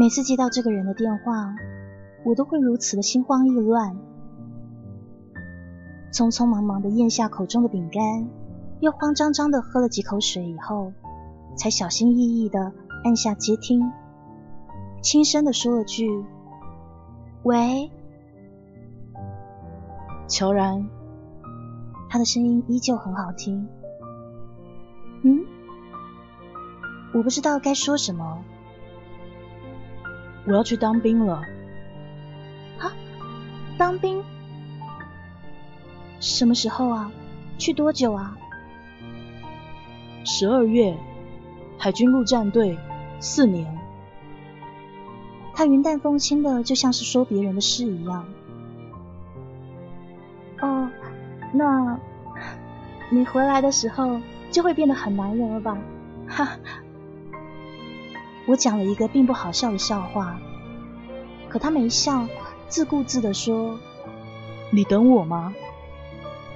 每次接到这个人的电话，我都会如此的心慌意乱，匆匆忙忙的咽下口中的饼干，又慌张张的喝了几口水以后，才小心翼翼的按下接听，轻声的说了句：“喂。”乔然，他的声音依旧很好听。嗯，我不知道该说什么。我要去当兵了。啊，当兵？什么时候啊？去多久啊？十二月，海军陆战队，四年。他云淡风轻的，就像是说别人的事一样。哦，那你回来的时候就会变得很男人了吧？哈。我讲了一个并不好笑的笑话，可他没笑，自顾自的说：“你等我吗？”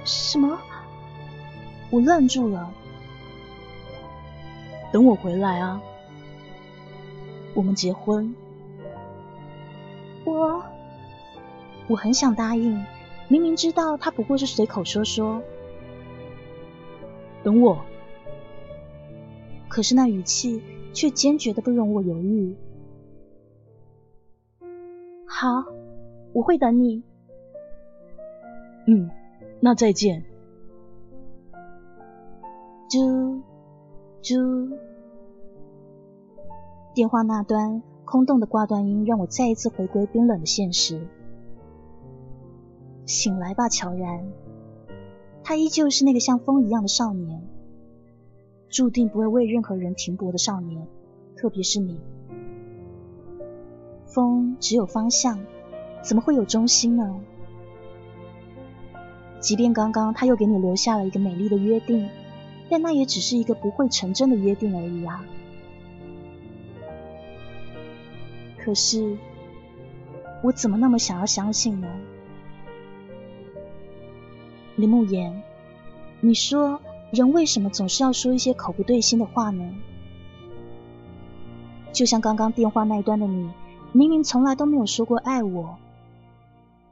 什么？我愣住了。等我回来啊！我们结婚。我我很想答应，明明知道他不过是随口说说。等我。可是那语气。却坚决的不容我犹豫。好，我会等你。嗯，那再见。啾啾，电话那端空洞的挂断音让我再一次回归冰冷的现实。醒来吧，乔然，他依旧是那个像风一样的少年。注定不会为任何人停泊的少年，特别是你。风只有方向，怎么会有中心呢？即便刚刚他又给你留下了一个美丽的约定，但那也只是一个不会成真的约定而已啊。可是，我怎么那么想要相信呢？林慕言，你说。人为什么总是要说一些口不对心的话呢？就像刚刚电话那一端的你，明明从来都没有说过爱我，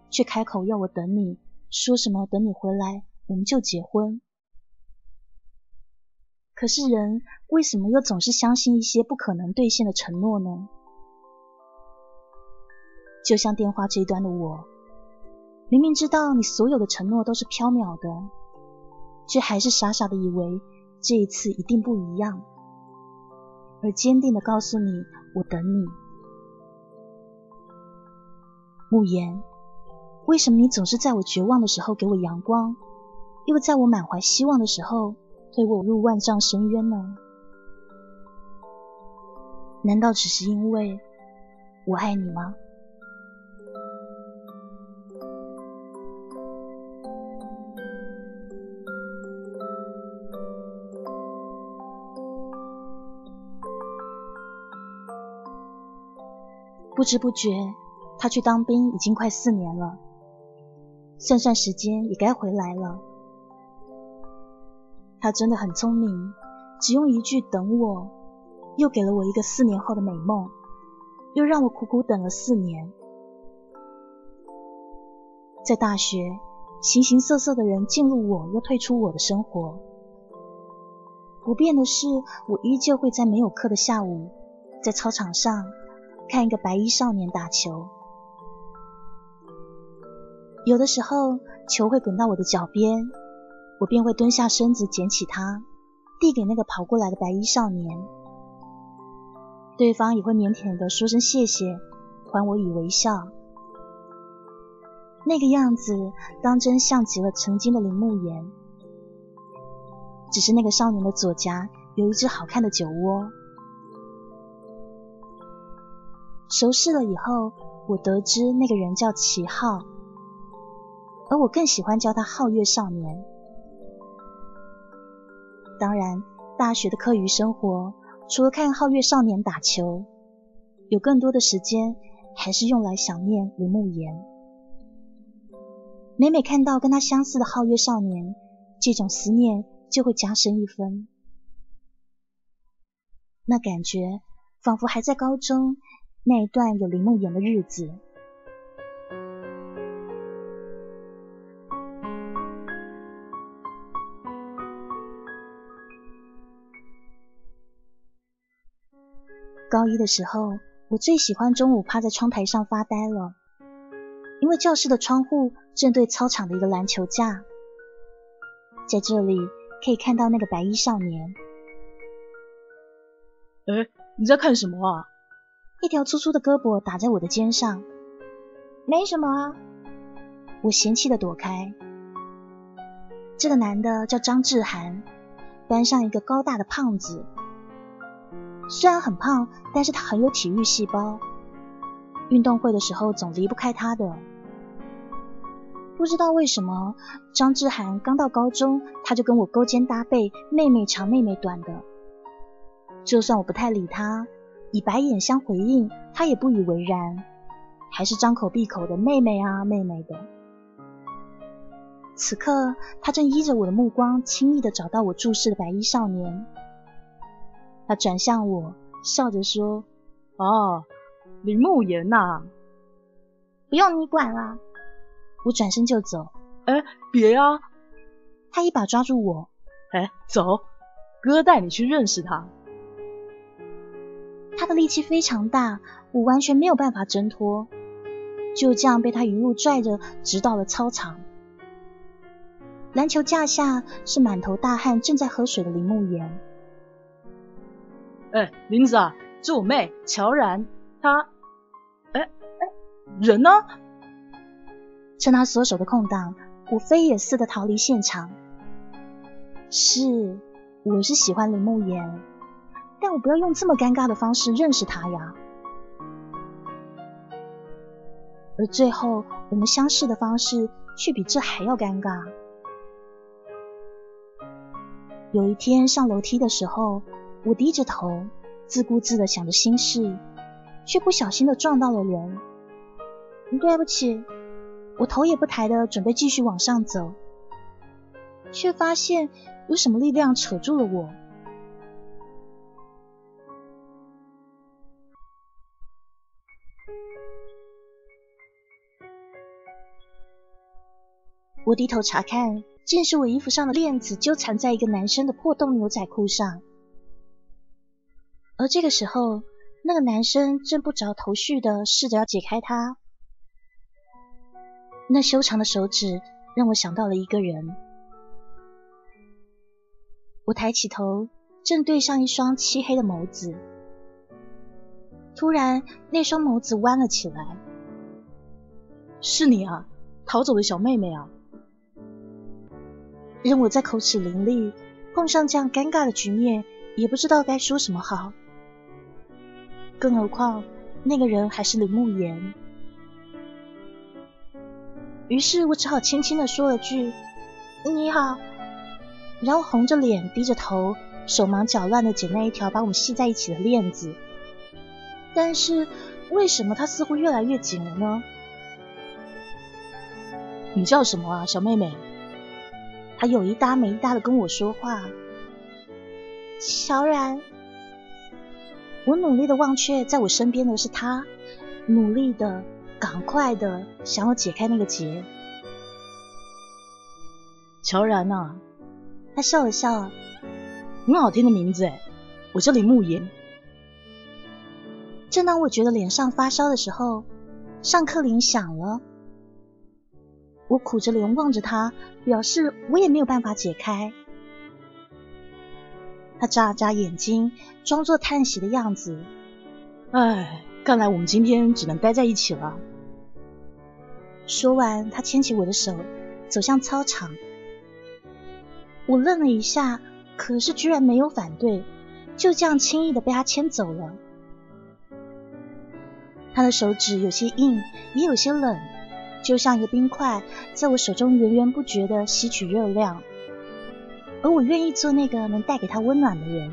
却开口要我等你，说什么等你回来我们就结婚。可是人为什么又总是相信一些不可能兑现的承诺呢？就像电话这一端的我，明明知道你所有的承诺都是缥缈的。却还是傻傻的以为这一次一定不一样，而坚定的告诉你：“我等你。”慕言，为什么你总是在我绝望的时候给我阳光，又在我满怀希望的时候推我入万丈深渊呢？难道只是因为我爱你吗？不知不觉，他去当兵已经快四年了。算算时间，也该回来了。他真的很聪明，只用一句“等我”，又给了我一个四年后的美梦，又让我苦苦等了四年。在大学，形形色色的人进入我，又退出我的生活。不变的是，我依旧会在没有课的下午，在操场上。看一个白衣少年打球，有的时候球会滚到我的脚边，我便会蹲下身子捡起它，递给那个跑过来的白衣少年。对方也会腼腆的说声谢谢，还我以微笑。那个样子当真像极了曾经的林慕言，只是那个少年的左颊有一只好看的酒窝。熟识了以后，我得知那个人叫齐浩，而我更喜欢叫他皓月少年。当然，大学的课余生活，除了看皓月少年打球，有更多的时间还是用来想念林慕言。每每看到跟他相似的皓月少年，这种思念就会加深一分。那感觉仿佛还在高中那一段有林慕言的日子。高一的时候，我最喜欢中午趴在窗台上发呆了，因为教室的窗户正对操场的一个篮球架，在这里可以看到那个白衣少年。哎，你在看什么啊？一条粗粗的胳膊打在我的肩上。没什么啊，我嫌弃的躲开。这个男的叫张志涵，班上一个高大的胖子。虽然很胖，但是他很有体育细胞。运动会的时候总离不开他的。不知道为什么，张志涵刚到高中，他就跟我勾肩搭背，妹妹长妹妹短的。就算我不太理他，以白眼相回应，他也不以为然，还是张口闭口的妹妹啊妹妹的。此刻，他正依着我的目光，轻易的找到我注视的白衣少年。他转向我，笑着说：“哦，林慕言呐，不用你管了。”我转身就走。哎，别啊！他一把抓住我。哎，走，哥带你去认识他。他的力气非常大，我完全没有办法挣脱，就这样被他一路拽着，直到了操场。篮球架下是满头大汗、正在喝水的林慕言。哎，林子啊，这我妹乔然，她，哎哎，人呢？趁他缩手的空档，我飞也似的逃离现场。是，我是喜欢林慕言。但我不要用这么尴尬的方式认识他呀。而最后，我们相识的方式却比这还要尴尬。有一天上楼梯的时候，我低着头，自顾自的想着心事，却不小心的撞到了人。对不起，我头也不抬的准备继续往上走，却发现有什么力量扯住了我。我低头查看，竟是我衣服上的链子纠缠在一个男生的破洞牛仔裤上。而这个时候，那个男生正不着头绪的试着要解开它。那修长的手指让我想到了一个人。我抬起头，正对上一双漆黑的眸子。突然，那双眸子弯了起来。是你啊，逃走的小妹妹啊！任我在口齿伶俐，碰上这样尴尬的局面，也不知道该说什么好。更何况那个人还是林慕言。于是我只好轻轻的说了句：“你好。”然后红着脸，低着头，手忙脚乱的捡那一条把我们系在一起的链子。但是为什么它似乎越来越紧了呢？你叫什么啊，小妹妹？他有一搭没一搭的跟我说话。乔然，我努力的忘却在我身边的是他，努力的、赶快的想要解开那个结。乔然呐，他笑了笑，很好听的名字哎，我叫林慕言。正当我觉得脸上发烧的时候，上课铃响了。我苦着脸望着他，表示我也没有办法解开。他眨了眨眼睛，装作叹息的样子。唉，看来我们今天只能待在一起了。说完，他牵起我的手，走向操场。我愣了一下，可是居然没有反对，就这样轻易的被他牵走了。他的手指有些硬，也有些冷，就像一个冰块，在我手中源源不绝的吸取热量。而我愿意做那个能带给他温暖的人。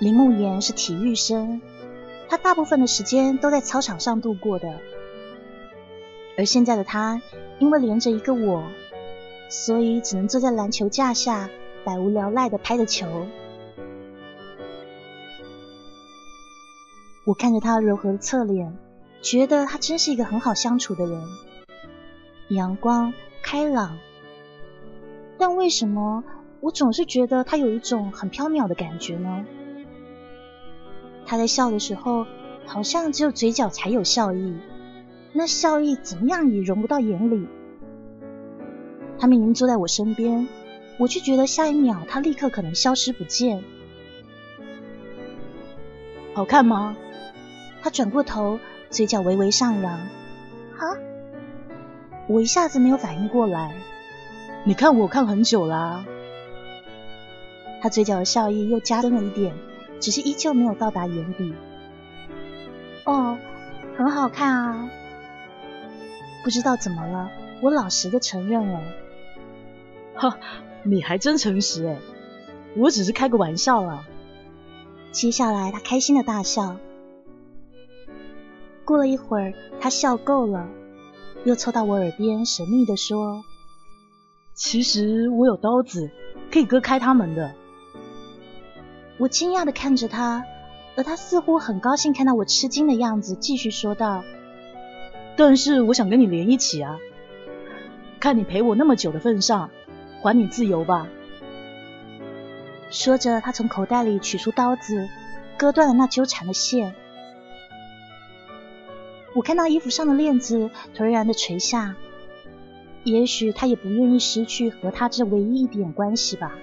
林木言是体育生，他大部分的时间都在操场上度过的。而现在的他，因为连着一个我，所以只能坐在篮球架下，百无聊赖的拍着球。我看着他柔和的侧脸，觉得他真是一个很好相处的人。阳光开朗，但为什么我总是觉得他有一种很飘渺的感觉呢？他在笑的时候，好像只有嘴角才有笑意，那笑意怎么样也融不到眼里。他明明坐在我身边，我却觉得下一秒他立刻可能消失不见。好看吗？他转过头，嘴角微微上扬。哈。我一下子没有反应过来，你看我看很久啦。他嘴角的笑意又加深了一点，只是依旧没有到达眼底。哦，很好看啊。不知道怎么了，我老实的承认了。哈，你还真诚实哎，我只是开个玩笑啦。接下来他开心的大笑。过了一会儿，他笑够了。又凑到我耳边，神秘的说：“其实我有刀子，可以割开他们的。”我惊讶的看着他，而他似乎很高兴看到我吃惊的样子，继续说道：“但是我想跟你连一起啊，看你陪我那么久的份上，还你自由吧。”说着，他从口袋里取出刀子，割断了那纠缠的线。我看到衣服上的链子颓然的垂下，也许他也不愿意失去和他这唯一一点关系吧。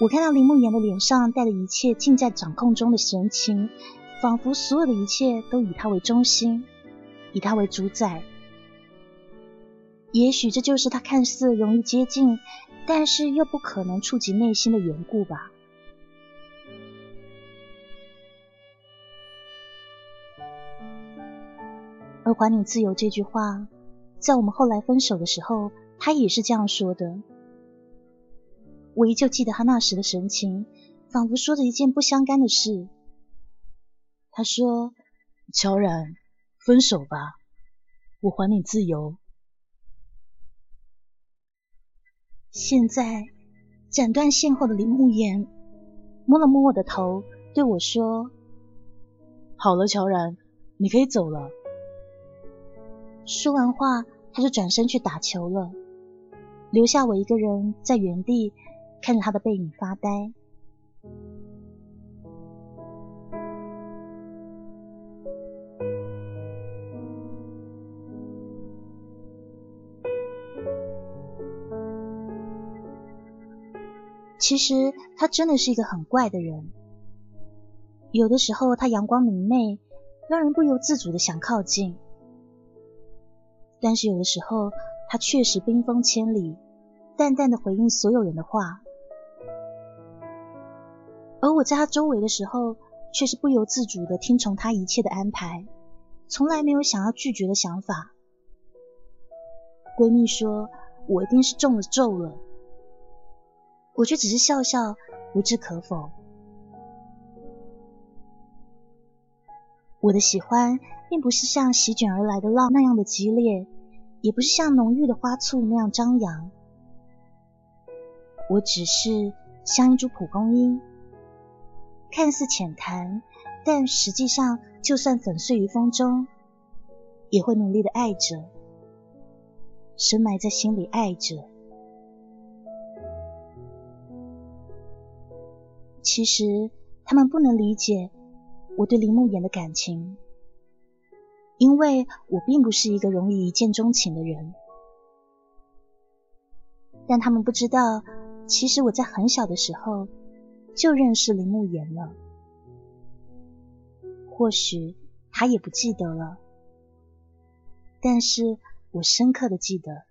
我看到林慕言的脸上带着一切尽在掌控中的神情，仿佛所有的一切都以他为中心，以他为主宰。也许这就是他看似容易接近，但是又不可能触及内心的缘故吧。而还你自由这句话，在我们后来分手的时候，他也是这样说的。我依旧记得他那时的神情，仿佛说着一件不相干的事。他说：“乔然，分手吧，我还你自由。”现在，斩断线后的林慕言摸了摸我的头，对我说：“好了，乔然，你可以走了。”说完话，他就转身去打球了，留下我一个人在原地看着他的背影发呆。其实他真的是一个很怪的人，有的时候他阳光明媚，让人不由自主的想靠近。但是有的时候，他确实冰封千里，淡淡的回应所有人的话，而我在他周围的时候，却是不由自主的听从他一切的安排，从来没有想要拒绝的想法。闺蜜说我一定是中了咒了，我却只是笑笑，不置可否。我的喜欢，并不是像席卷而来的浪那样的激烈。也不是像浓郁的花簇那样张扬，我只是像一株蒲公英，看似浅谈，但实际上就算粉碎于风中，也会努力的爱着，深埋在心里爱着。其实他们不能理解我对林慕言的感情。因为我并不是一个容易一见钟情的人，但他们不知道，其实我在很小的时候就认识林慕言了。或许他也不记得了，但是我深刻的记得。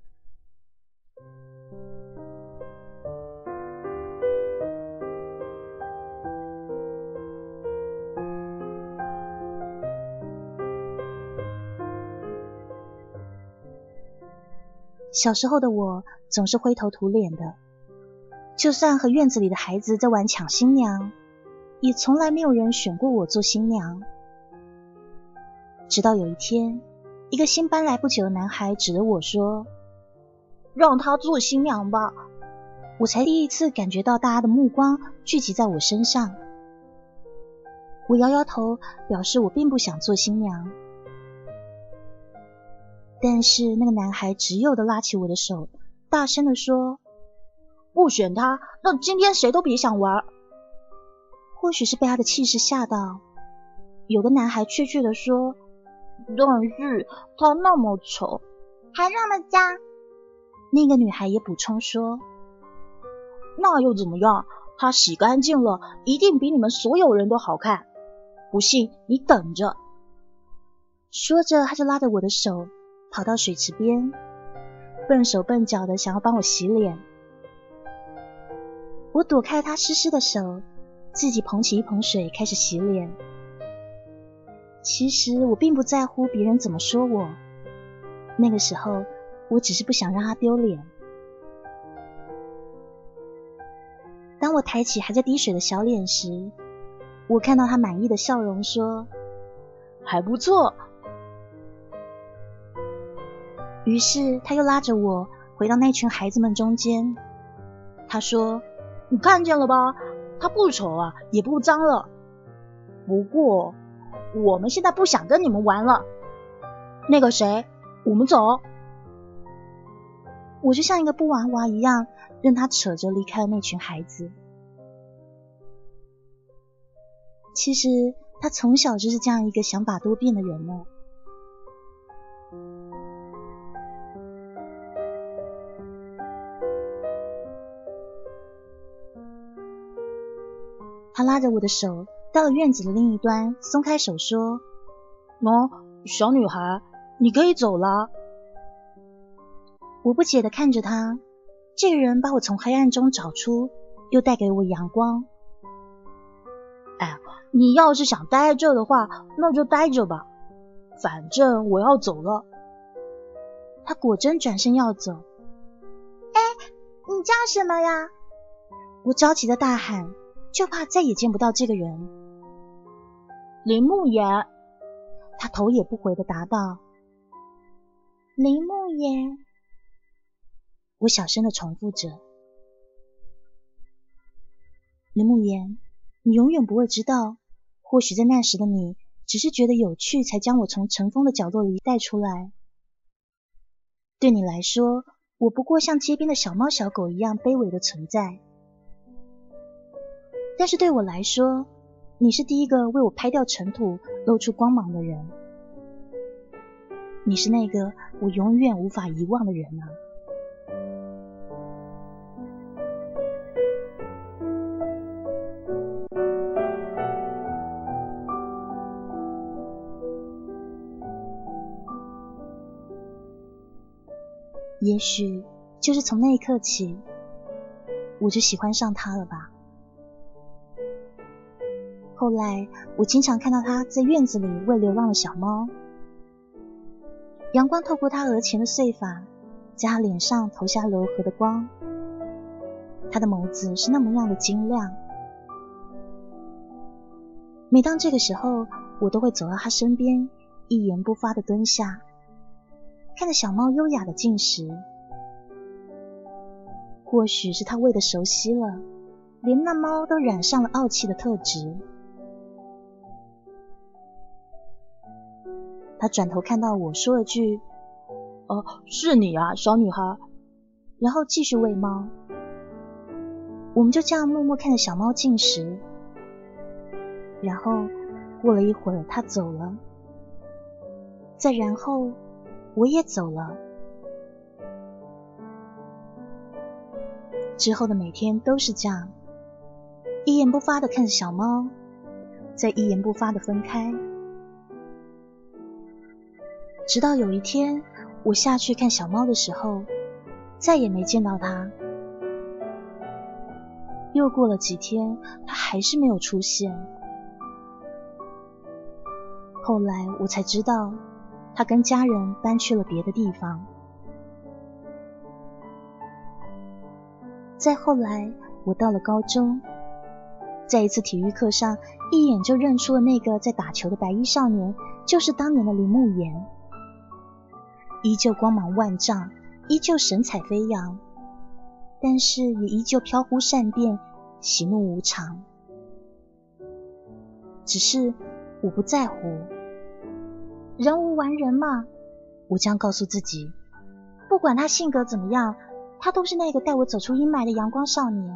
小时候的我总是灰头土脸的，就算和院子里的孩子在玩抢新娘，也从来没有人选过我做新娘。直到有一天，一个新搬来不久的男孩指着我说：“让他做新娘吧。”我才第一次感觉到大家的目光聚集在我身上。我摇摇头，表示我并不想做新娘。但是那个男孩执拗的拉起我的手，大声的说：“不选他，那今天谁都别想玩。”或许是被他的气势吓到，有个男孩怯怯的说：“但是他那么丑，还那么脏。”另一个女孩也补充说：“那又怎么样？他洗干净了，一定比你们所有人都好看。”不信，你等着。说着，他就拉着我的手跑到水池边，笨手笨脚的想要帮我洗脸。我躲开他湿湿的手，自己捧起一盆水开始洗脸。其实我并不在乎别人怎么说我，那个时候我只是不想让他丢脸。当我抬起还在滴水的小脸时，我看到他满意的笑容，说：“还不错。”于是他又拉着我回到那群孩子们中间。他说：“你看见了吧？他不丑啊，也不脏了。不过我们现在不想跟你们玩了。那个谁，我们走。”我就像一个布娃娃一样，任他扯着离开了那群孩子。其实他从小就是这样一个想法多变的人呢。拉着我的手到了院子的另一端，松开手说：“喏，小女孩，你可以走了。”我不解的看着他，这个人把我从黑暗中找出，又带给我阳光。哎你要是想待这的话，那就待着吧。反正我要走了。他果真转身要走。哎，你叫什么呀？我着急的大喊，就怕再也见不到这个人。林木言。他头也不回的答道。林木言。我小声的重复着。林木言，你永远不会知道。或许在那时的你，只是觉得有趣，才将我从尘封的角落里带出来。对你来说，我不过像街边的小猫小狗一样卑微的存在。但是对我来说，你是第一个为我拍掉尘土、露出光芒的人。你是那个我永远无法遗忘的人啊！也许就是从那一刻起，我就喜欢上他了吧。后来我经常看到他在院子里喂流浪的小猫，阳光透过他额前的碎发，在他脸上投下柔和的光，他的眸子是那么样的晶亮。每当这个时候，我都会走到他身边，一言不发的蹲下。看着小猫优雅的进食，或许是它喂的熟悉了，连那猫都染上了傲气的特质。他转头看到我说了句：“哦，是你啊，小女孩。”然后继续喂猫。我们就这样默默看着小猫进食。然后过了一会儿，它走了。再然后。我也走了。之后的每天都是这样，一言不发的看着小猫，再一言不发的分开。直到有一天，我下去看小猫的时候，再也没见到它。又过了几天，它还是没有出现。后来我才知道。他跟家人搬去了别的地方。再后来，我到了高中，在一次体育课上，一眼就认出了那个在打球的白衣少年，就是当年的林慕言，依旧光芒万丈，依旧神采飞扬，但是也依旧飘忽善变，喜怒无常。只是我不在乎，人无完人嘛，我将告诉自己，不管他性格怎么样。他都是那个带我走出阴霾的阳光少年。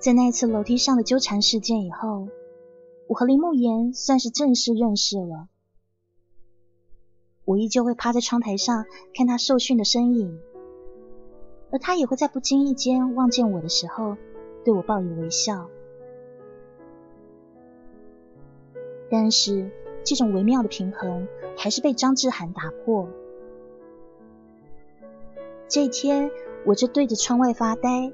在那次楼梯上的纠缠事件以后。我和林慕言算是正式认识了。我依旧会趴在窗台上看他受训的身影，而他也会在不经意间望见我的时候，对我报以微笑。但是这种微妙的平衡还是被张志涵打破。这一天，我就对着窗外发呆，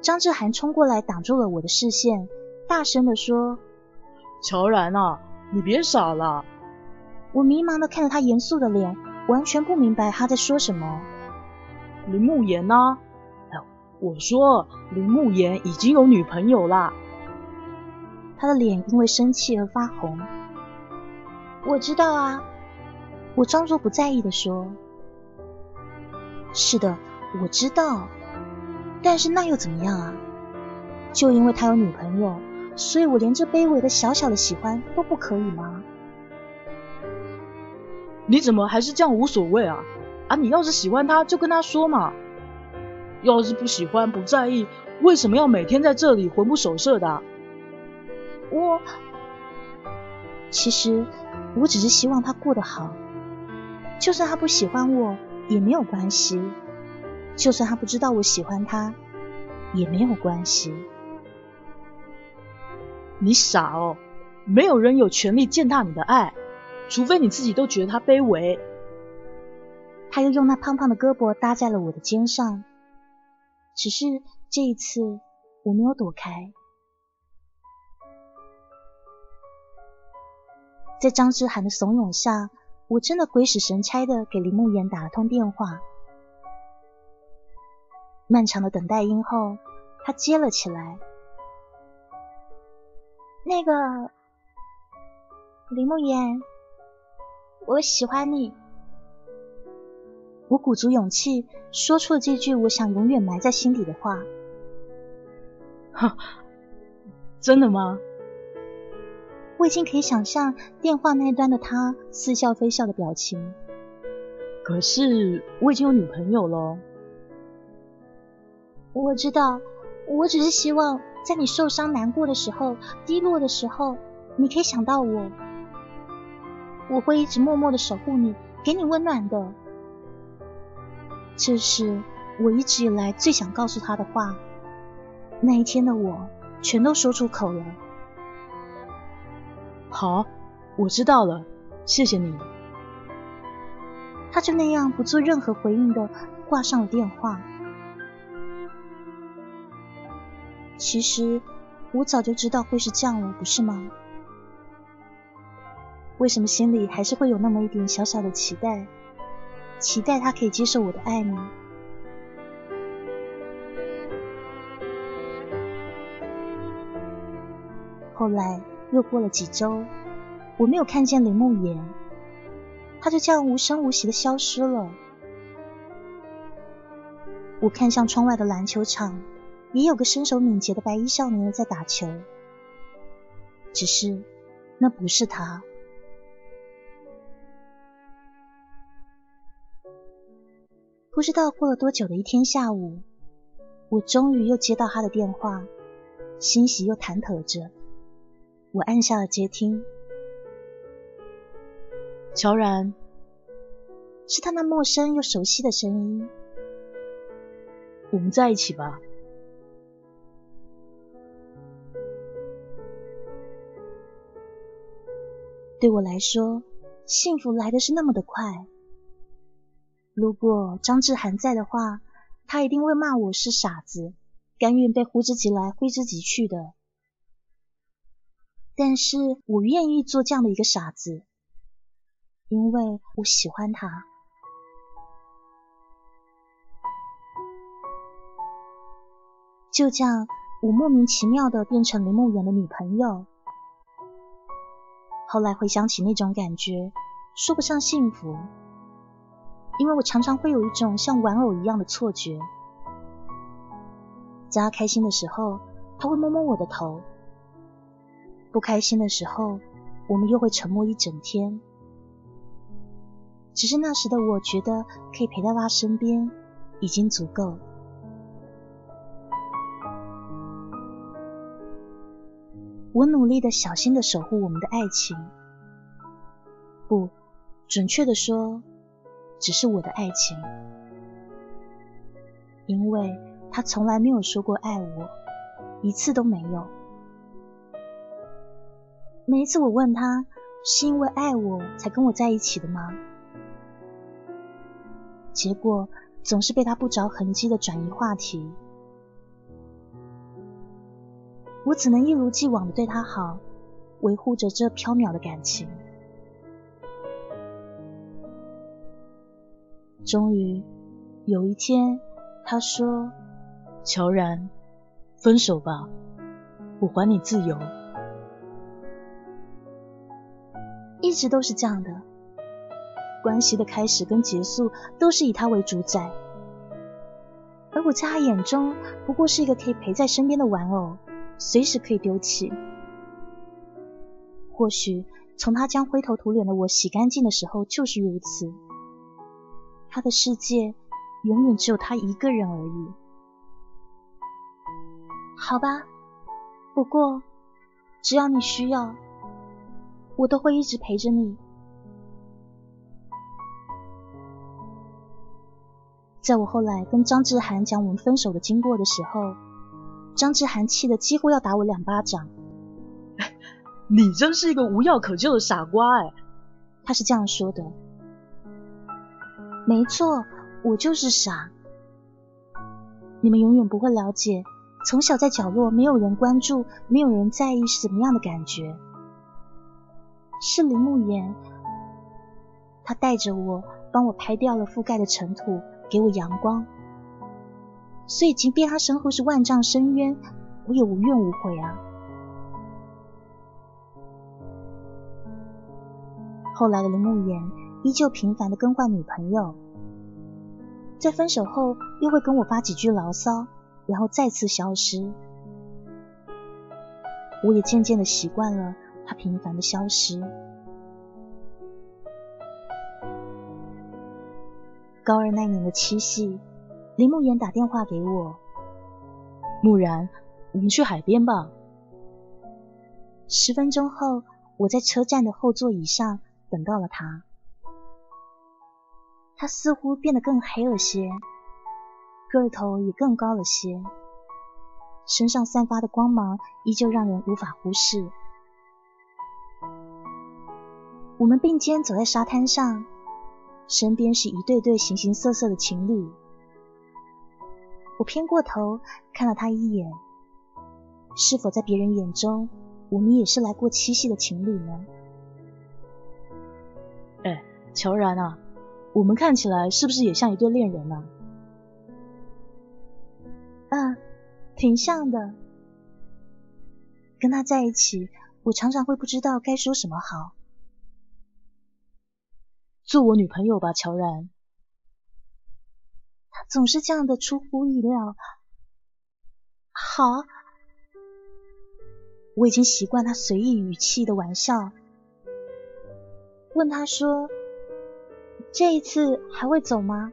张志涵冲过来挡住了我的视线，大声的说。乔然啊，你别傻了！我迷茫的看着他严肃的脸，完全不明白他在说什么。林慕言呢？我说林慕言已经有女朋友啦。他的脸因为生气而发红。我知道啊，我装作不在意的说。是的，我知道，但是那又怎么样啊？就因为他有女朋友。所以我连这卑微的小小的喜欢都不可以吗？你怎么还是这样无所谓啊？啊，你要是喜欢他就跟他说嘛。要是不喜欢不在意，为什么要每天在这里魂不守舍的？我其实我只是希望他过得好，就算他不喜欢我也没有关系，就算他不知道我喜欢他也没有关系。你傻哦，没有人有权利践踏你的爱，除非你自己都觉得他卑微。他又用那胖胖的胳膊搭在了我的肩上，只是这一次我没有躲开。在张之涵的怂恿下，我真的鬼使神差的给林慕言打了通电话。漫长的等待音后，他接了起来。那个林慕言，我喜欢你。我鼓足勇气说出了这句我想永远埋在心底的话。哈，真的吗？我已经可以想象电话那端的他似笑非笑的表情。可是我已经有女朋友了。我知道，我只是希望。在你受伤、难过的时候、低落的时候，你可以想到我，我会一直默默的守护你，给你温暖的。这是我一直以来最想告诉他的话。那一天的我，全都说出口了。好，我知道了，谢谢你。他就那样不做任何回应的挂上了电话。其实我早就知道会是这样了，不是吗？为什么心里还是会有那么一点小小的期待，期待他可以接受我的爱呢？后来又过了几周，我没有看见林梦言，他就这样无声无息的消失了。我看向窗外的篮球场。也有个身手敏捷的白衣少年在打球，只是那不是他。不知道过了多久的一天下午，我终于又接到他的电话，欣喜又忐忑着。我按下了接听，乔然，是他那陌生又熟悉的声音。我们在一起吧。对我来说，幸福来的是那么的快。如果张志涵在的话，他一定会骂我是傻子，甘愿被呼之即来挥之即去的。但是我愿意做这样的一个傻子，因为我喜欢他。就这样，我莫名其妙的变成林梦妍的女朋友。后来回想起那种感觉，说不上幸福，因为我常常会有一种像玩偶一样的错觉。在他开心的时候，他会摸摸我的头；不开心的时候，我们又会沉默一整天。只是那时的我觉得可以陪在他身边已经足够了。我努力的、小心的守护我们的爱情，不，准确的说，只是我的爱情，因为他从来没有说过爱我，一次都没有。每一次我问他，是因为爱我才跟我在一起的吗？结果总是被他不着痕迹的转移话题。我只能一如既往的对他好，维护着这飘渺的感情。终于有一天，他说：“乔然，分手吧，我还你自由。”一直都是这样的，关系的开始跟结束都是以他为主宰，而我在他眼中不过是一个可以陪在身边的玩偶。随时可以丢弃。或许从他将灰头土脸的我洗干净的时候就是如此。他的世界永远只有他一个人而已。好吧，不过只要你需要，我都会一直陪着你。在我后来跟张志涵讲我们分手的经过的时候。张志涵气得几乎要打我两巴掌。你真是一个无药可救的傻瓜哎！他是这样说的。没错，我就是傻。你们永远不会了解，从小在角落没有人关注、没有人在意是怎么样的感觉。是林慕言，他带着我，帮我拍掉了覆盖的尘土，给我阳光。所以，即便他身后是万丈深渊，我也无怨无悔啊。后来的林慕言依旧频繁的更换女朋友，在分手后又会跟我发几句牢骚，然后再次消失。我也渐渐的习惯了他频繁的消失。高二那年的七夕。林慕言打电话给我，木然，我们去海边吧。十分钟后，我在车站的后座椅上等到了他。他似乎变得更黑了些，个头也更高了些，身上散发的光芒依旧让人无法忽视。我们并肩走在沙滩上，身边是一对对形形色色的情侣。我偏过头看了他一眼，是否在别人眼中，我们也是来过七夕的情侣呢？哎，乔然啊，我们看起来是不是也像一对恋人呢？嗯，挺像的。跟他在一起，我常常会不知道该说什么好。做我女朋友吧，乔然。总是这样的出乎意料。好，我已经习惯他随意语气的玩笑。问他说：“这一次还会走吗？”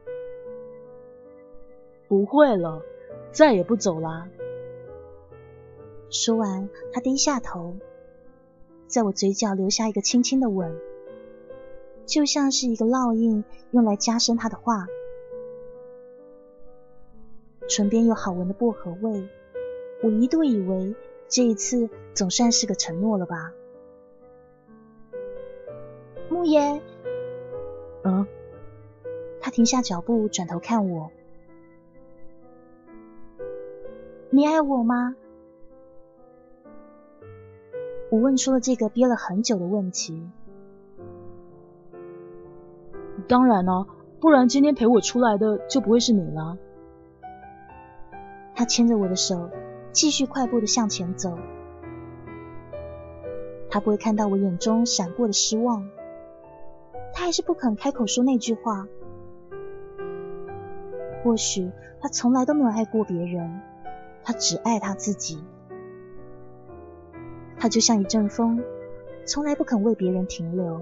不会了，再也不走啦。说完，他低下头，在我嘴角留下一个轻轻的吻，就像是一个烙印，用来加深他的话。唇边有好闻的薄荷味，我一度以为这一次总算是个承诺了吧。木言。嗯。他停下脚步，转头看我。你爱我吗？我问出了这个憋了很久的问题。当然了，不然今天陪我出来的就不会是你了。他牵着我的手，继续快步的向前走。他不会看到我眼中闪过的失望，他还是不肯开口说那句话。或许他从来都没有爱过别人，他只爱他自己。他就像一阵风，从来不肯为别人停留。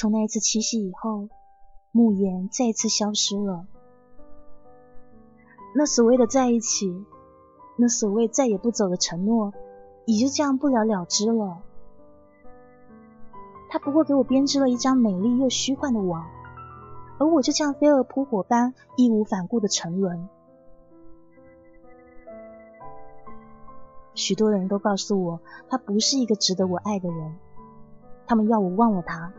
从那一次七夕以后，慕言再次消失了。那所谓的在一起，那所谓再也不走的承诺，也就这样不了了之了。他不过给我编织了一张美丽又虚幻的网，而我就像飞蛾扑火般义无反顾的沉沦。许多人都告诉我，他不是一个值得我爱的人，他们要我忘了他。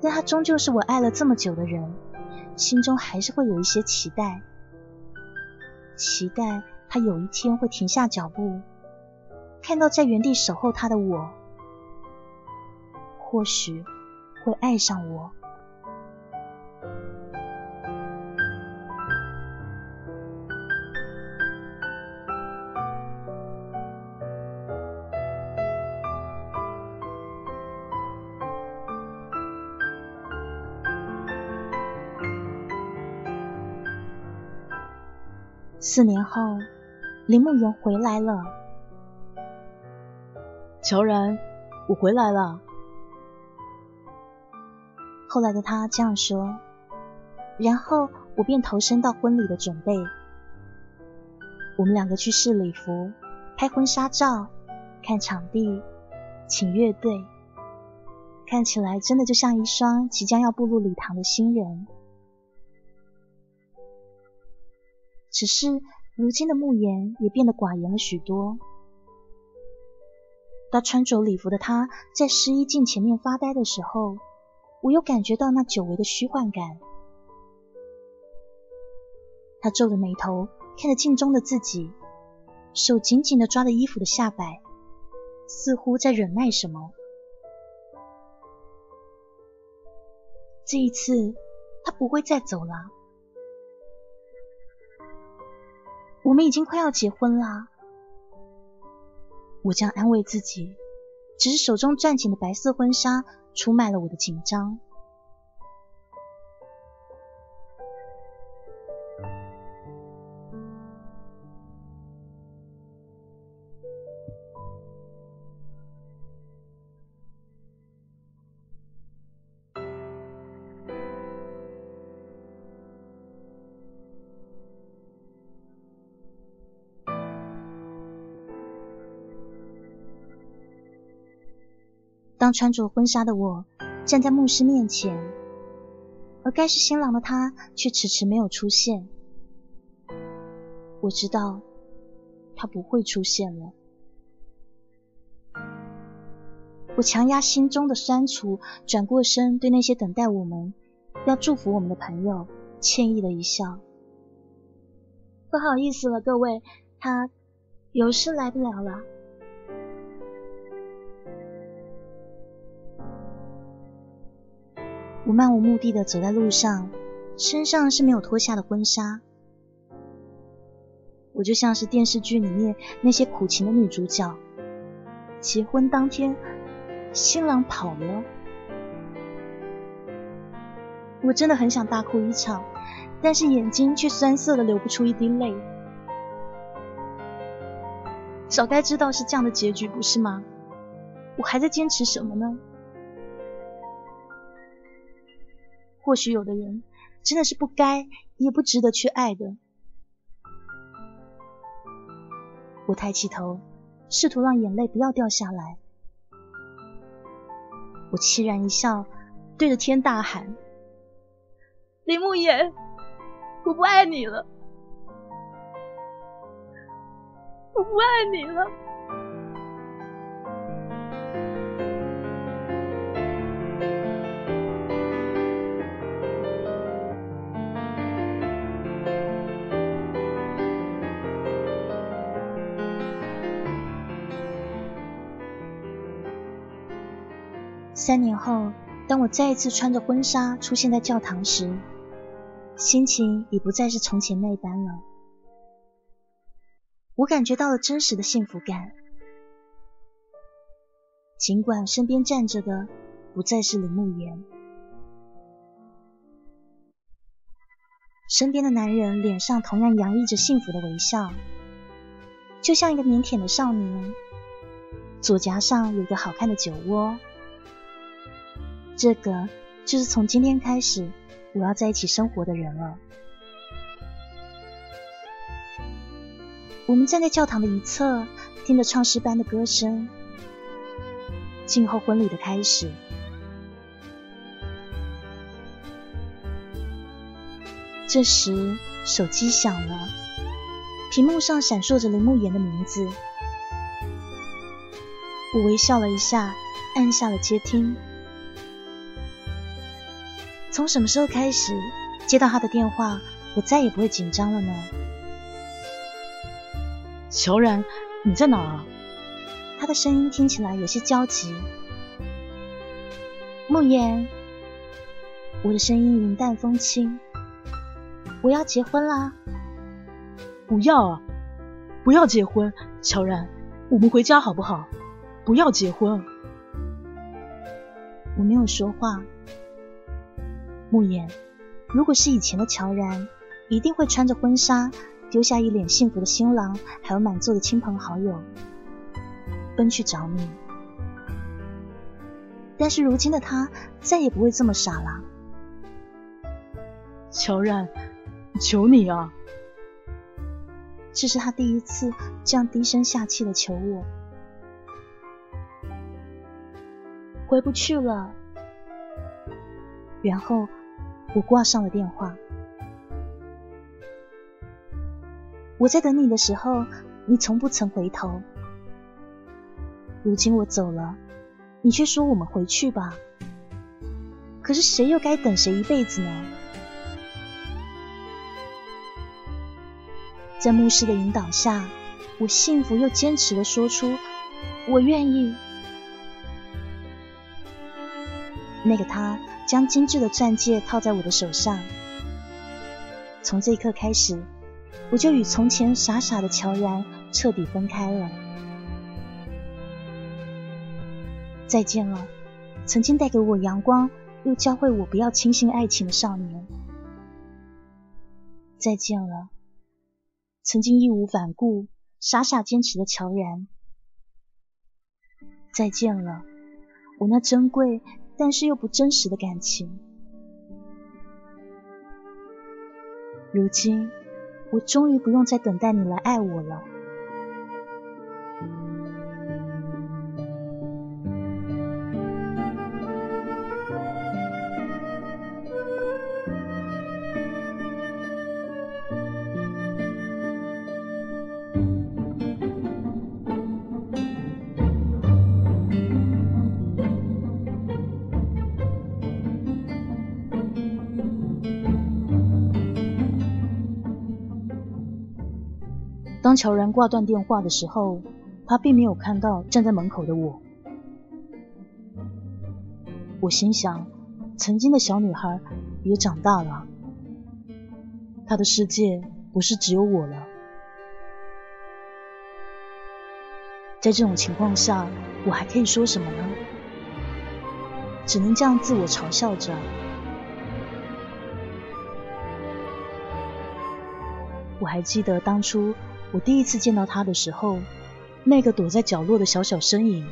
但他终究是我爱了这么久的人，心中还是会有一些期待，期待他有一天会停下脚步，看到在原地守候他的我，或许会爱上我。四年后，林慕言回来了。乔然，我回来了。后来的他这样说，然后我便投身到婚礼的准备。我们两个去试礼服、拍婚纱照、看场地、请乐队，看起来真的就像一双即将要步入礼堂的新人。只是如今的慕言也变得寡言了许多。当穿着礼服的他在试衣镜前面发呆的时候，我又感觉到那久违的虚幻感。他皱着眉头看着镜中的自己，手紧紧的抓着衣服的下摆，似乎在忍耐什么。这一次，他不会再走了。我们已经快要结婚了，我这样安慰自己，只是手中攥紧的白色婚纱出卖了我的紧张。当穿着婚纱的我站在牧师面前，而该是新郎的他却迟迟没有出现。我知道他不会出现了。我强压心中的酸楚，转过身对那些等待我们、要祝福我们的朋友歉意的一笑：“不好意思了，各位，他有事来不了了。”我漫无目的的走在路上，身上是没有脱下的婚纱。我就像是电视剧里面那些苦情的女主角，结婚当天新郎跑了。我真的很想大哭一场，但是眼睛却酸涩的流不出一滴泪。早该知道是这样的结局，不是吗？我还在坚持什么呢？或许有的人真的是不该，也不值得去爱的。我抬起头，试图让眼泪不要掉下来。我凄然一笑，对着天大喊：“林慕言，我不爱你了。”我不爱你了。三年后，当我再一次穿着婚纱出现在教堂时，心情已不再是从前那般了。我感觉到了真实的幸福感，尽管身边站着的不再是林慕言，身边的男人脸上同样洋溢着幸福的微笑，就像一个腼腆的少年，左颊上有个好看的酒窝。这个就是从今天开始我要在一起生活的人了。我们站在教堂的一侧，听着唱诗班的歌声，静候婚礼的开始。这时，手机响了，屏幕上闪烁着林慕言的名字。我微笑了一下，按下了接听。从什么时候开始接到他的电话，我再也不会紧张了呢？乔然，你在哪啊？他的声音听起来有些焦急。慕言，我的声音云淡风轻。我要结婚啦！不要啊！不要结婚，乔然，我们回家好不好？不要结婚。我没有说话。慕言，如果是以前的乔然，一定会穿着婚纱，丢下一脸幸福的新郎，还有满座的亲朋好友，奔去找你。但是如今的他，再也不会这么傻了。乔然，求你啊！这是他第一次这样低声下气的求我。回不去了。然后。我挂上了电话。我在等你的时候，你从不曾回头。如今我走了，你却说我们回去吧。可是谁又该等谁一辈子呢？在牧师的引导下，我幸福又坚持的说出我愿意。那个他。将精致的钻戒套在我的手上，从这一刻开始，我就与从前傻傻的乔然彻底分开了。再见了，曾经带给我阳光又教会我不要轻信爱情的少年。再见了，曾经义无反顾、傻傻坚持的乔然。再见了，我那珍贵。但是又不真实的感情。如今，我终于不用再等待你来爱我了。当乔然挂断电话的时候，他并没有看到站在门口的我。我心想，曾经的小女孩也长大了，她的世界不是只有我了。在这种情况下，我还可以说什么呢？只能这样自我嘲笑着。我还记得当初。我第一次见到他的时候，那个躲在角落的小小身影，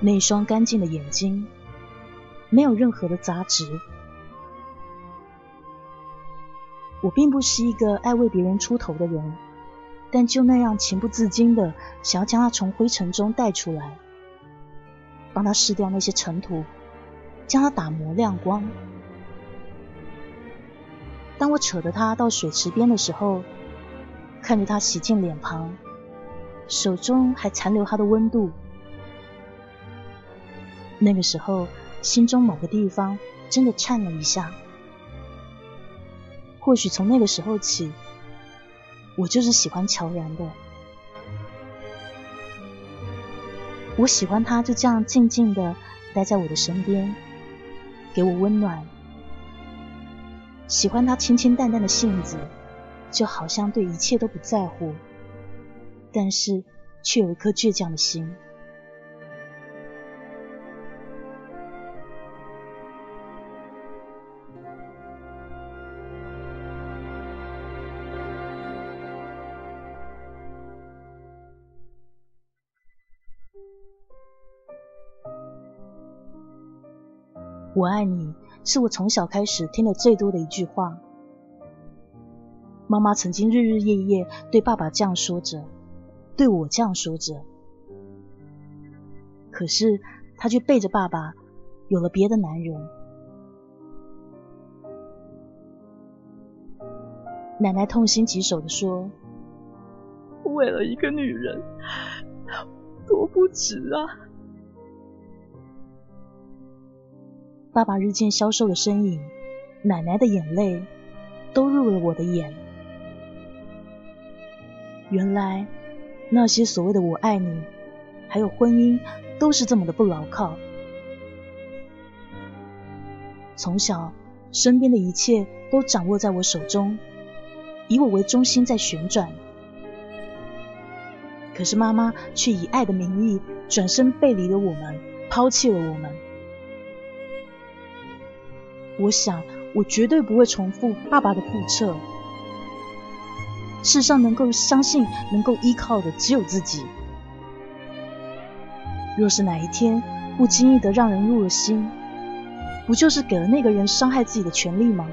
那双干净的眼睛，没有任何的杂质。我并不是一个爱为别人出头的人，但就那样情不自禁的想要将他从灰尘中带出来，帮他拭掉那些尘土，将他打磨亮光。当我扯着他到水池边的时候，看着他洗净脸庞，手中还残留他的温度。那个时候，心中某个地方真的颤了一下。或许从那个时候起，我就是喜欢乔然的。我喜欢他就这样静静的待在我的身边，给我温暖。喜欢他清清淡淡的性子，就好像对一切都不在乎，但是却有一颗倔强的心。我爱你，是我从小开始听的最多的一句话。妈妈曾经日日夜夜对爸爸这样说着，对我这样说着。可是她却背着爸爸有了别的男人。奶奶痛心疾首的说：“为了一个女人，多不值啊！”爸爸日渐消瘦的身影，奶奶的眼泪，都入了我的眼。原来那些所谓的“我爱你”，还有婚姻，都是这么的不牢靠。从小，身边的一切都掌握在我手中，以我为中心在旋转。可是妈妈却以爱的名义，转身背离了我们，抛弃了我们。我想，我绝对不会重复爸爸的覆辙。世上能够相信、能够依靠的，只有自己。若是哪一天不经意的让人入了心，不就是给了那个人伤害自己的权利吗？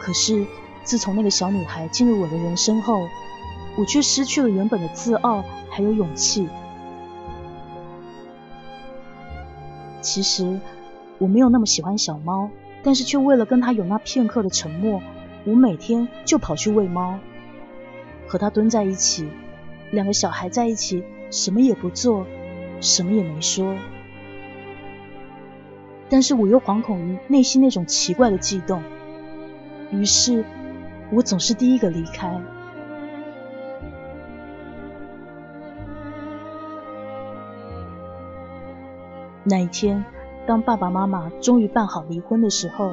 可是，自从那个小女孩进入我的人生后，我却失去了原本的自傲，还有勇气。其实我没有那么喜欢小猫，但是却为了跟它有那片刻的沉默，我每天就跑去喂猫，和它蹲在一起，两个小孩在一起，什么也不做，什么也没说。但是我又惶恐于内心那种奇怪的悸动，于是我总是第一个离开。那一天，当爸爸妈妈终于办好离婚的时候，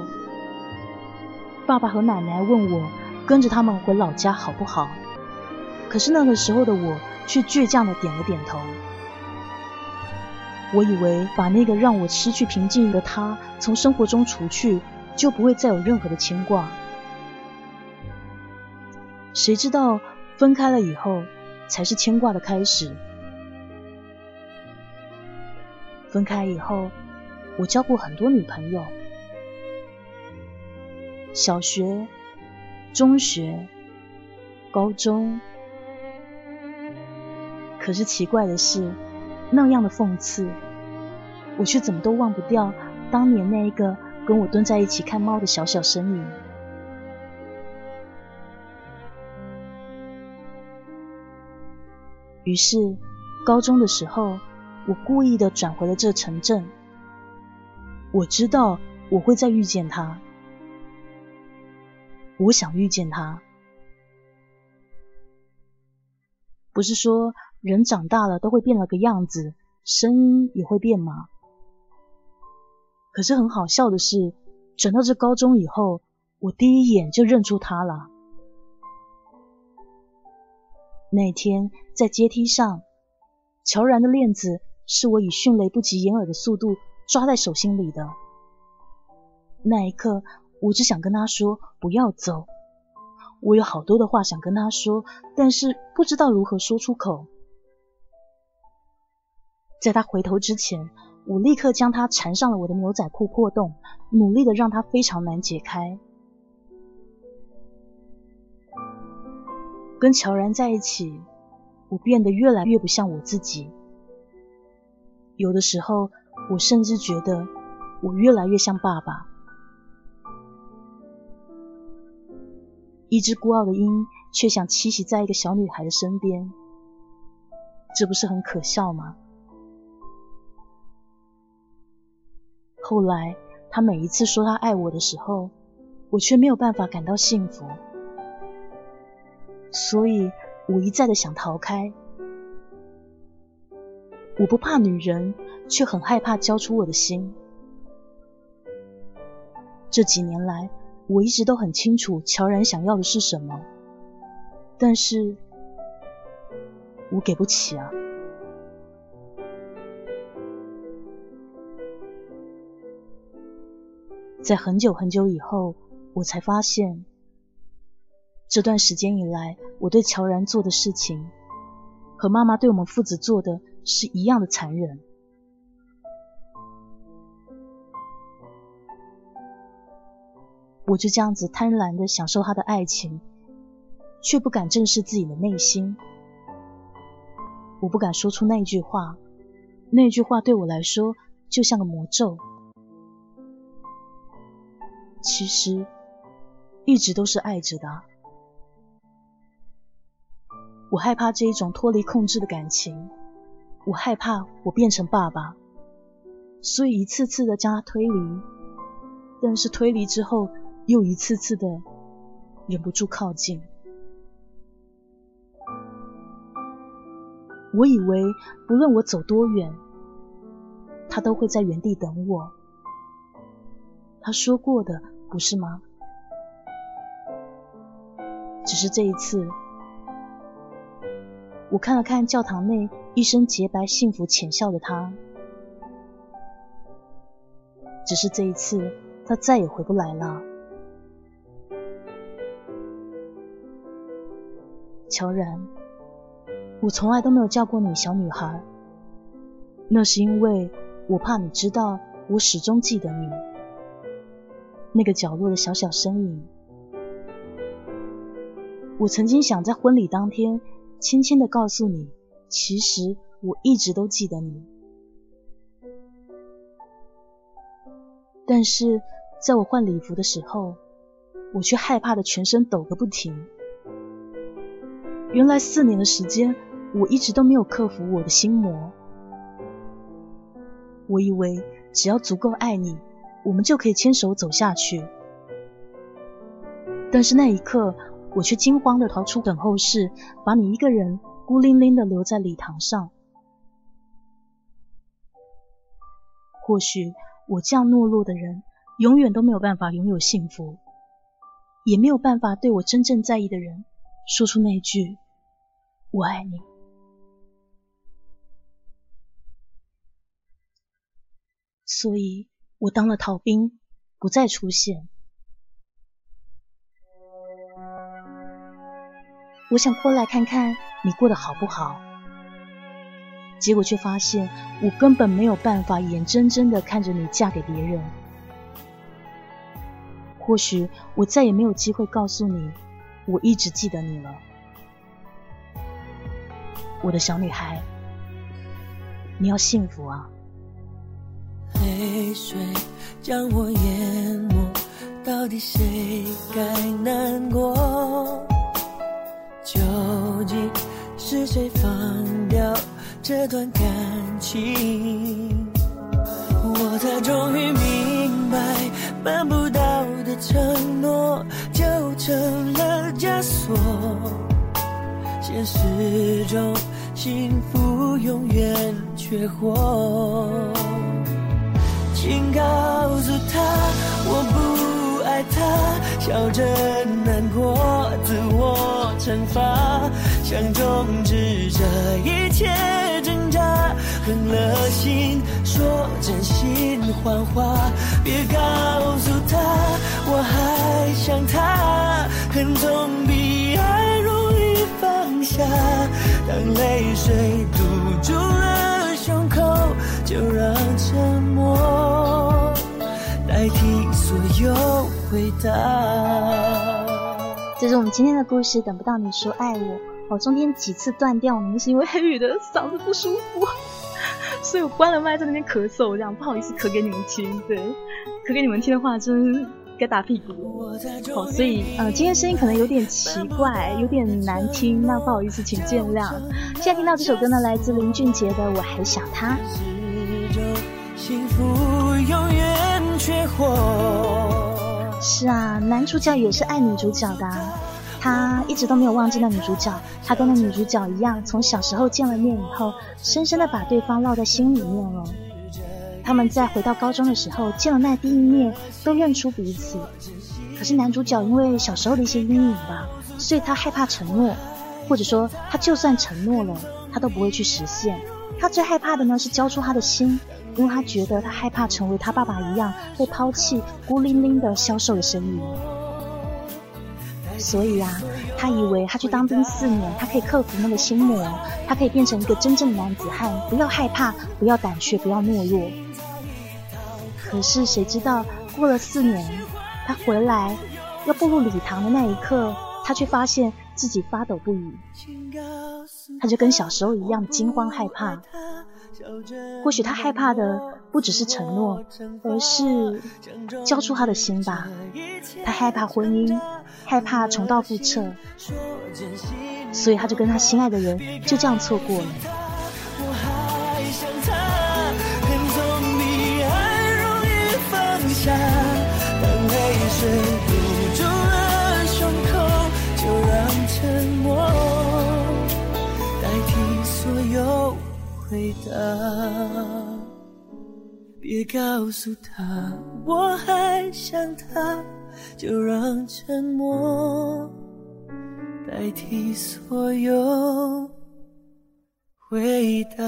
爸爸和奶奶问我跟着他们回老家好不好？可是那个时候的我却倔强的点了点头。我以为把那个让我失去平静的他从生活中除去，就不会再有任何的牵挂。谁知道分开了以后，才是牵挂的开始。分开以后，我交过很多女朋友，小学、中学、高中。可是奇怪的是，那样的讽刺，我却怎么都忘不掉当年那一个跟我蹲在一起看猫的小小身影。于是，高中的时候。我故意的转回了这城镇，我知道我会再遇见他，我想遇见他。不是说人长大了都会变了个样子，声音也会变吗？可是很好笑的是，转到这高中以后，我第一眼就认出他了。那天在阶梯上，乔然的链子。是我以迅雷不及掩耳的速度抓在手心里的。那一刻，我只想跟他说不要走。我有好多的话想跟他说，但是不知道如何说出口。在他回头之前，我立刻将他缠上了我的牛仔裤破洞，努力的让他非常难解开。跟乔然在一起，我变得越来越不像我自己。有的时候，我甚至觉得我越来越像爸爸。一只孤傲的鹰却想栖息在一个小女孩的身边，这不是很可笑吗？后来，他每一次说他爱我的时候，我却没有办法感到幸福，所以我一再的想逃开。我不怕女人，却很害怕交出我的心。这几年来，我一直都很清楚乔然想要的是什么，但是我给不起啊。在很久很久以后，我才发现，这段时间以来，我对乔然做的事情，和妈妈对我们父子做的是一样的残忍。我就这样子贪婪的享受他的爱情，却不敢正视自己的内心。我不敢说出那句话，那句话对我来说就像个魔咒。其实，一直都是爱着的。我害怕这一种脱离控制的感情，我害怕我变成爸爸，所以一次次的将他推离。但是推离之后，又一次次的忍不住靠近。我以为不论我走多远，他都会在原地等我。他说过的。不是吗？只是这一次，我看了看教堂内一身洁白、幸福、浅笑的他。只是这一次，他再也回不来了。乔然，我从来都没有叫过你小女孩，那是因为我怕你知道，我始终记得你。那个角落的小小身影，我曾经想在婚礼当天轻轻的告诉你，其实我一直都记得你。但是在我换礼服的时候，我却害怕的全身抖个不停。原来四年的时间，我一直都没有克服我的心魔。我以为只要足够爱你。我们就可以牵手走下去，但是那一刻，我却惊慌的逃出等候室，把你一个人孤零零的留在礼堂上。或许我这样懦弱的人，永远都没有办法拥有幸福，也没有办法对我真正在意的人说出那句“我爱你”。所以。我当了逃兵，不再出现。我想过来看看你过得好不好，结果却发现我根本没有办法眼睁睁的看着你嫁给别人。或许我再也没有机会告诉你，我一直记得你了，我的小女孩，你要幸福啊！泪水将我淹没，到底谁该难过？究竟是谁放掉这段感情？我才终于明白，办不到的承诺就成了枷锁。现实中，幸福永远缺货。请告诉他，我不爱他，笑着难过，自我惩罚，想终止这一切挣扎，狠了心说真心谎话，别告诉他我还想他，恨总比爱下，当泪水堵住了胸口，就让沉默。代替所有回答。这是我们今天的故事。等不到你说爱我，我中间几次断掉，呢，是因为黑雨的嗓子不舒服，所以我关了麦在那边咳嗽，这样不好意思咳给你们听。对，咳给你们听的话，真该打屁股。好，所以呃，今天声音可能有点奇怪，有点难听，那不好意思，请见谅。现在听到这首歌呢，来自林俊杰的《我还想他》。是啊，男主角也是爱女主角的，他一直都没有忘记那女主角，他跟那女主角一样，从小时候见了面以后，深深的把对方烙在心里面了。他们在回到高中的时候见了那第一面，都认出彼此。可是男主角因为小时候的一些阴影吧，所以他害怕承诺，或者说他就算承诺了，他都不会去实现。他最害怕的呢是交出他的心，因为他觉得他害怕成为他爸爸一样被抛弃、孤零零的消瘦的身影。所以啊，他以为他去当兵四年，他可以克服那个心魔，他可以变成一个真正的男子汉，不要害怕，不要胆怯，不要懦弱。可是谁知道，过了四年，他回来要步入礼堂的那一刻，他却发现自己发抖不已。他就跟小时候一样惊慌害怕。或许他害怕的不只是承诺，而是交出他的心吧。他害怕婚姻，害怕重蹈覆辙，所以他就跟他心爱的人就这样错过了。水堵住了胸口，就让沉默代替所有回答。别告诉他我还想他，就让沉默代替所有回答。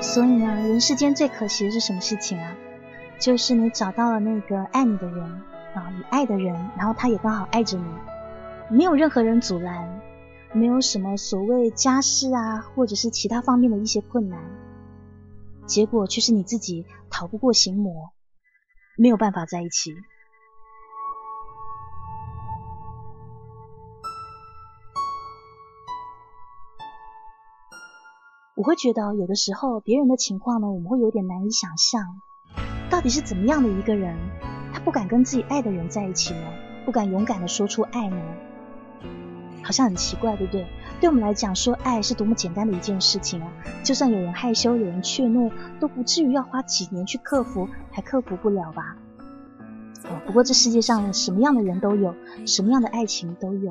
所以呢，人世间最可惜的是什么事情啊？就是你找到了那个爱你的人啊，你爱的人，然后他也刚好爱着你，没有任何人阻拦，没有什么所谓家事啊，或者是其他方面的一些困难，结果却是你自己逃不过心魔，没有办法在一起。我会觉得有的时候别人的情况呢，我们会有点难以想象。你是怎么样的一个人，他不敢跟自己爱的人在一起呢？不敢勇敢的说出爱呢？好像很奇怪，对不对？对我们来讲，说爱是多么简单的一件事情啊！就算有人害羞，有人怯懦，都不至于要花几年去克服，还克服不了吧？哦，不过这世界上什么样的人都有，什么样的爱情都有。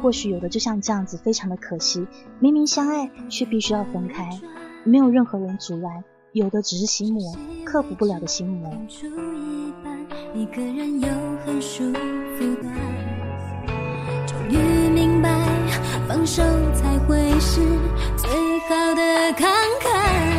或许有的就像这样子，非常的可惜，明明相爱，却必须要分开，没有任何人阻拦。有的只是心魔，克服不了的心魔。一个人又很舒服的，终于明白，放手才会是最好的慷慨。